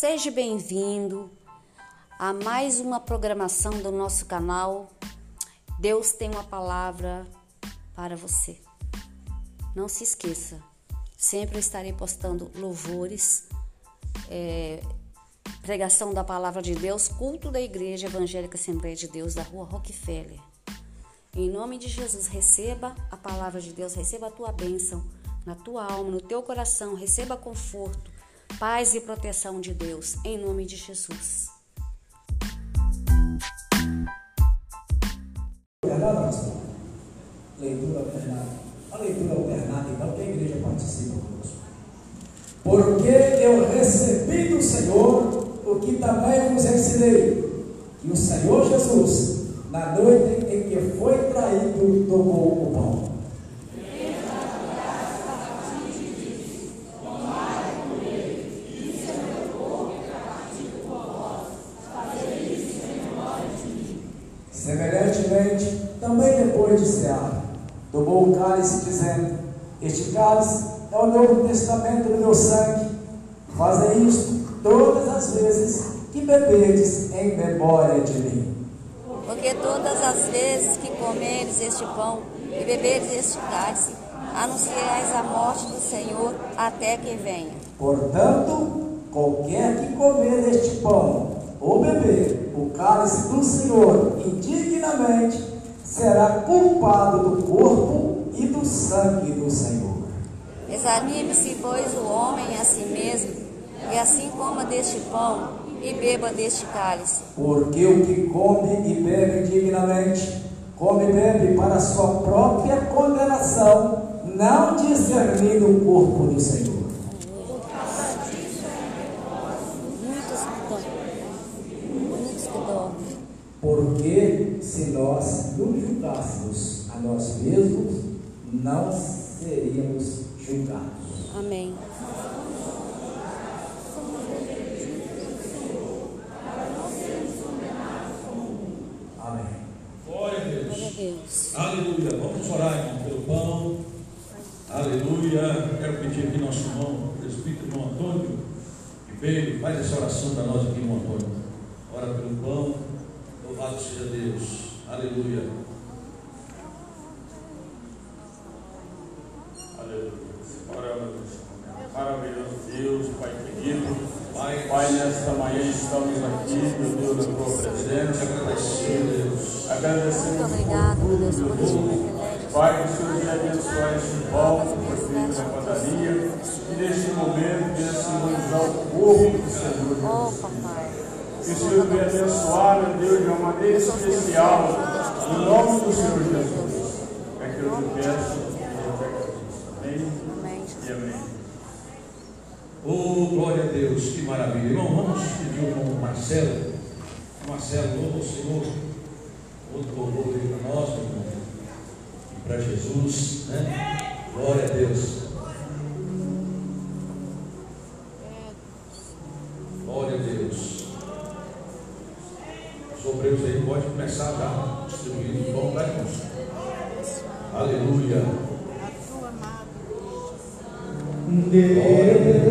Seja bem-vindo a mais uma programação do nosso canal. Deus tem uma palavra para você. Não se esqueça, sempre estarei postando louvores, é, pregação da palavra de Deus, culto da Igreja Evangélica Assembleia de Deus da Rua Rockefeller. Em nome de Jesus, receba a palavra de Deus, receba a tua bênção na tua alma, no teu coração, receba conforto, paz e proteção de Deus, em nome de Jesus. Leitura alternada. A leitura alternada, então, que a igreja participa conosco. Porque eu recebi do Senhor o que também vos ensinei, que o Senhor Jesus, na noite em que foi traído, tomou o pão. Semelhantemente, também depois de cear, tomou o cálice, dizendo: Cálice é o novo testamento do meu sangue. Fazei isto todas as vezes que beberdes em memória de mim. Porque todas as vezes que comeres este pão e beberes este cálice, anunciais a morte do Senhor até que venha. Portanto, qualquer que comer este pão ou beber o cálice do Senhor indignamente, será culpado do corpo e do sangue do Senhor. Examine-se, pois, o homem a si mesmo, e assim coma deste pão e beba deste cálice. Porque o que come e bebe indignamente, come e bebe para a sua própria condenação, não discernindo o corpo do Senhor. Porque se nós nos julgássemos a nós mesmos, não seríamos julgados. Amém. Amém. Glória a Deus. Glória a Deus. Aleluia. Vamos orar, irmão, pelo pão. Aleluia. Quero pedir aqui nosso irmão, presbítero irmão Antônio, que veio, faz essa oração para nós aqui, irmão Antônio. Ora pelo pão. Louvado seja Deus. Aleluia. Que o Senhor venha abençoar, meu Deus, de uma maneira especial. Em nome do Senhor Jesus. É que eu te peço. Amém Amém. e amém. Oh, glória a Deus, que maravilha. Irmão, vamos pedir o Marcelo. Marcelo, louva o Senhor. Outro louvor para nós, meu irmão. E para Jesus, né? Glória a Deus. Começar já distribuindo o pão para irmãos. Aleluia. A Deus.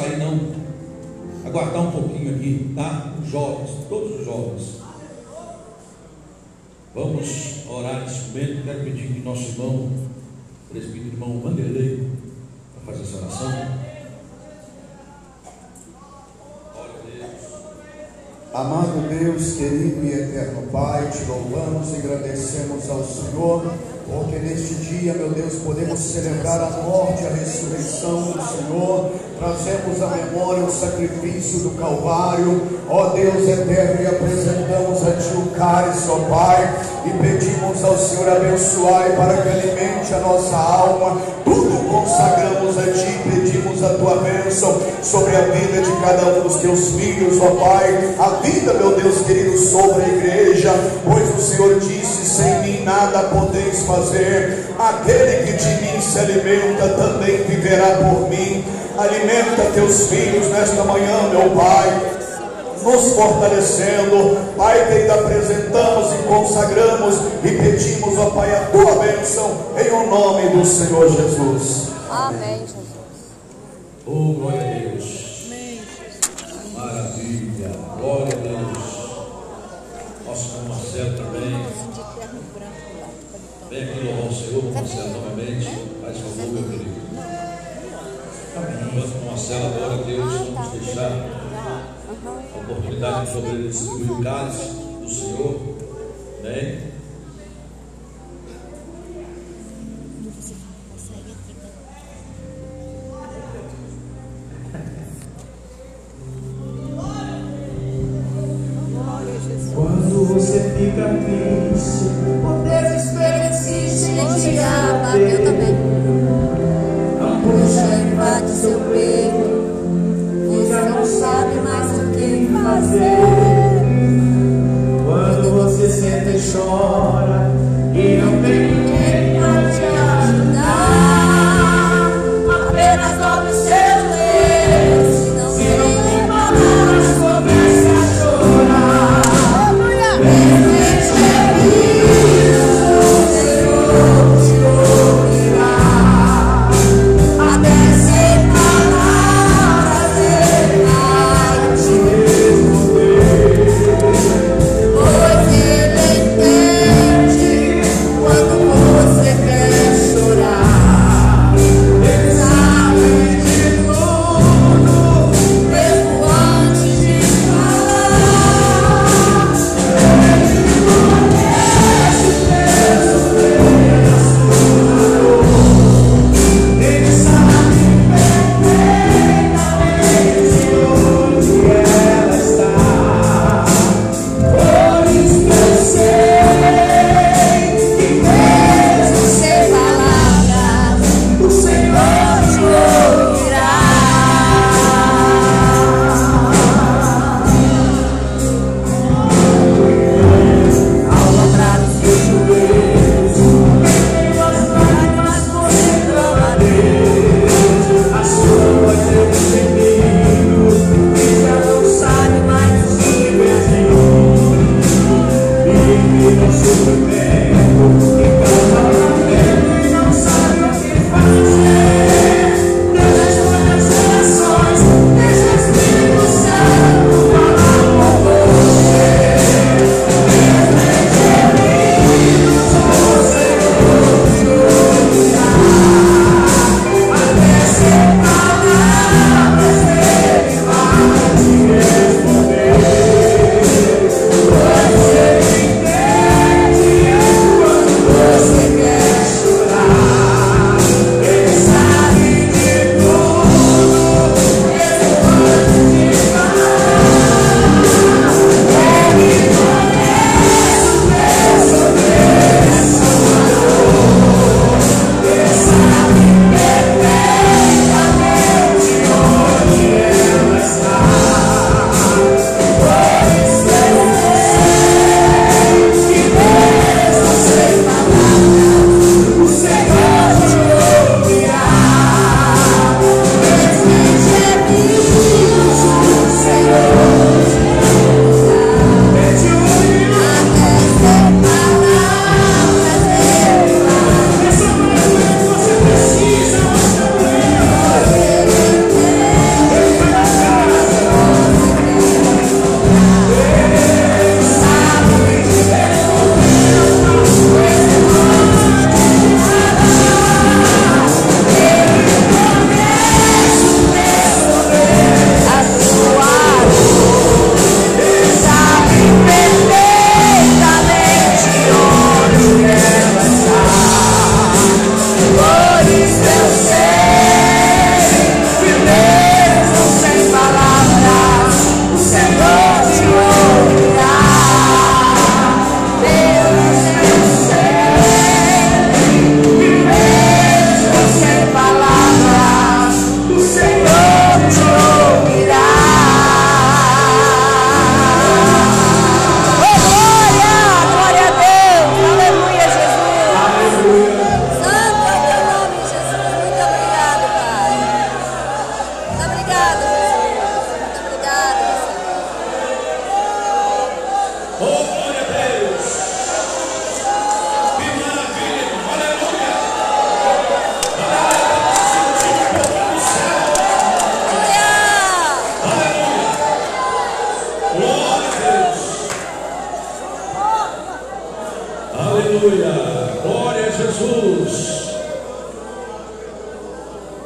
Sair não aguardar um pouquinho aqui, tá? Os jovens, todos os jovens. Vamos orar nesse momento. Quero pedir que nosso irmão, presbítero irmão Vanderlei, para fazer essa oração. Amado Deus, querido e eterno Pai, te louvamos e agradecemos ao Senhor porque neste dia, meu Deus, podemos celebrar a morte e a ressurreição do Senhor, trazemos à memória o sacrifício do Calvário, ó Deus eterno, e apresentamos a Ti o cálice, ó Pai, e pedimos ao Senhor abençoar para que alimente a nossa alma, tudo consagramos a Ti, pedimos a Tua bênção sobre a vida de cada um dos Teus filhos, ó Pai, a vida, meu Deus querido, sobre a igreja, pois o Senhor disse: sem mim nada podeis fazer. Aquele que de mim se alimenta também viverá por mim. Alimenta teus filhos nesta manhã, meu Pai nos fortalecendo. Pai, que ainda apresentamos e consagramos e pedimos, ó Pai, a tua bênção em o nome do Senhor Jesus. Amém, Jesus. Oh, glória a Deus. Maravilha. Glória a Deus. Nosso irmão Marcelo também. Vem aqui louvar o Senhor, Marcelo, novamente. Faz favor, meu querido. Enquanto o Marcelo adora a Deus, vamos deixar a oportunidade de poder o cálice do Senhor. Amém? Quando você fica triste, O desespero existe em te abater também. a Puxa invade seu peito. Quando você senta e chora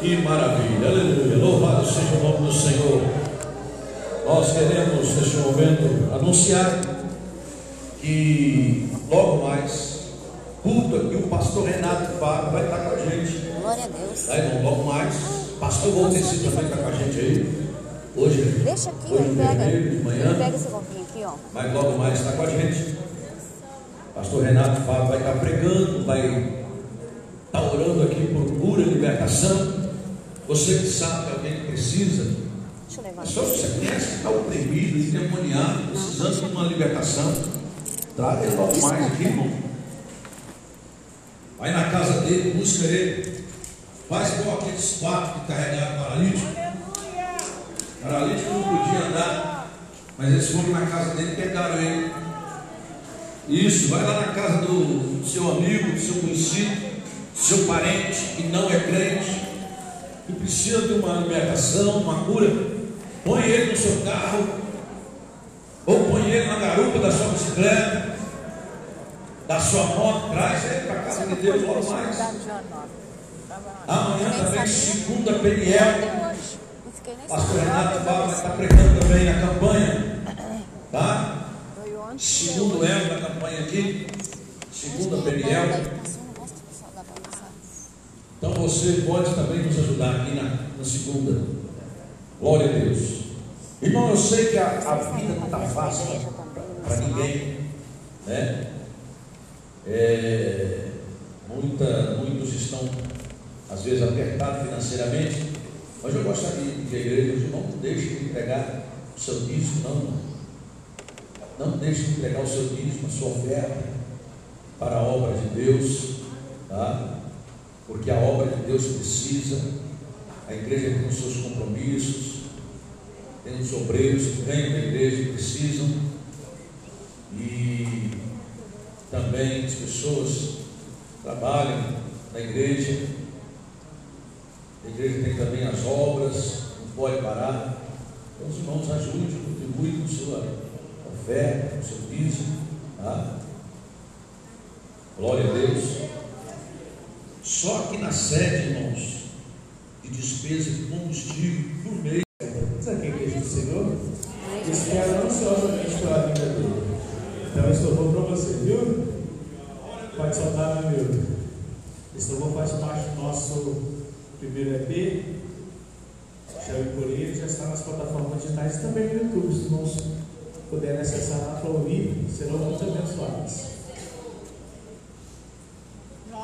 Que maravilha. Aleluia. Louvado seja o nome do Senhor. Nós queremos, neste momento, anunciar que logo mais, culto aqui, o pastor Renato Fábio vai estar com a gente. Glória a Deus. Tá, irmão? Logo mais. Pastor Valteci também está com a gente aí. Hoje, Deixa aqui, hoje pega. vermelho, de manhã. Pega esse copinho aqui, ó. Mas logo mais está com a gente. Pastor Renato Fábio vai estar pregando, vai estar orando aqui por cura, libertação. Você que sabe que alguém que precisa, pessoa que você conhece que está oprimido, endemoniado, precisando de uma libertação, traga ele logo mais aqui, irmão. Vai na casa dele, busca ele. Faz igual aqueles quatro que carregaram paralítico. Paralítico não podia andar, mas eles foram na casa dele e pegaram ele. Isso, vai lá na casa do seu amigo, do seu conhecido, do seu parente que não é crente, que precisa de uma libertação, uma cura. Põe ele no seu carro, ou põe ele na garupa da sua bicicleta, da sua moto, traz ele para a casa de Deus logo mais. Amanhã também, segunda Peniel. Pastor Renato Fábio vai estar pregando também na campanha. Tá? Segundo elo da campanha aqui. Segunda Peniel. Passou um negócio que só dá pra passar. Então você pode também nos ajudar aqui na, na segunda. Glória a Deus. Irmão, eu sei que a, a vida não está fácil para ninguém. Né? É, muita, muitos estão, às vezes, apertados financeiramente. Mas eu gostaria que a igreja não deixe de entregar o seu dízimo, não. Não deixe de entregar o seu dízimo, a sua oferta para a obra de Deus. Tá? Porque a obra de Deus precisa, a igreja tem os seus compromissos, tem os obreiros que vêm da igreja e precisam, e também as pessoas trabalham na igreja, a igreja tem também as obras, não pode parar. Então os irmãos ajudem, contribuem com sua oferta, com seu dízimo, tá? Glória a Deus. Só aqui na sede, irmãos, de despesa de combustível por mês. Sabe quem é a igreja do Senhor? Espera ansiosamente pela vinda dele. Então, eu estou bom para você, viu? Pode soltar, meu amigo. Esse louvor faz parte do nosso primeiro EP. Chame por ele, já está nas plataformas digitais e também no YouTube. Se não puderem acessar lá para ouvir, serão muito abençoados.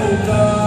Tá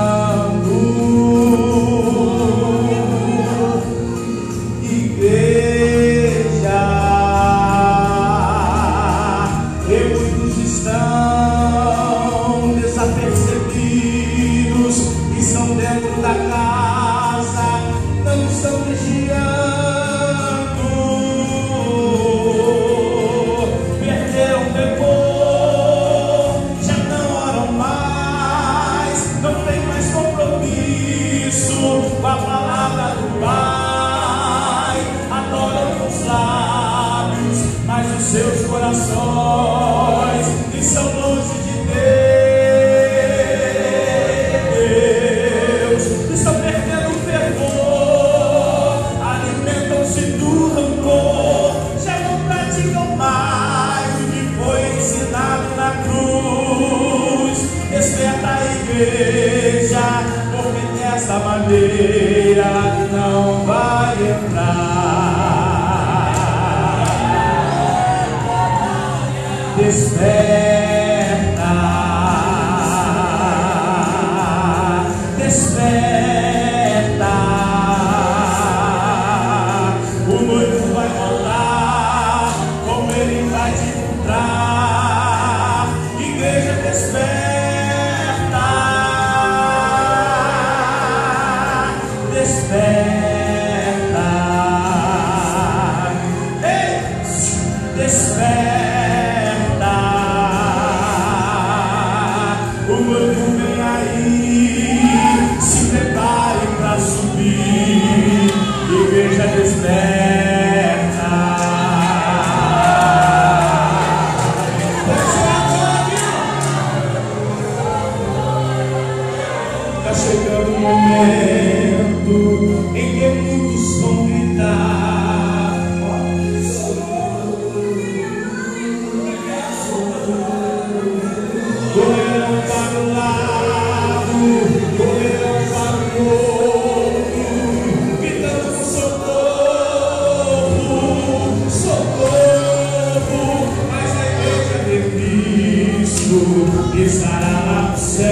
estará lá no céu,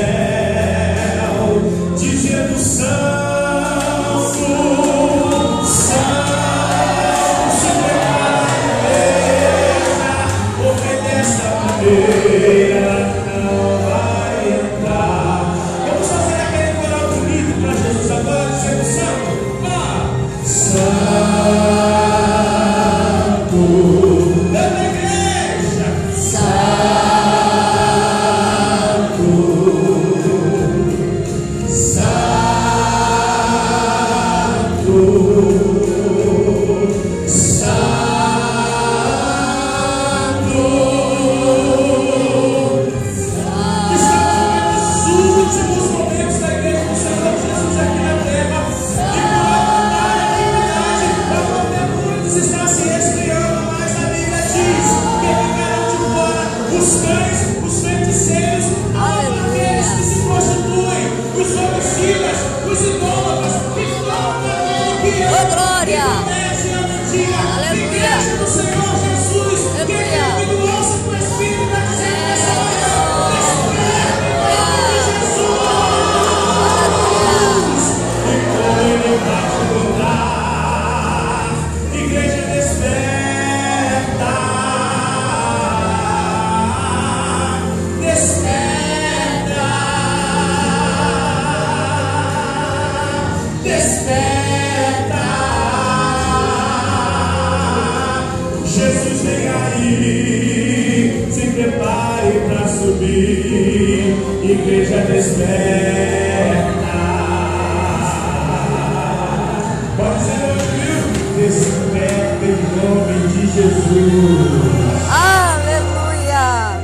dizendo santo, santo, Senhor, obedece a Deus.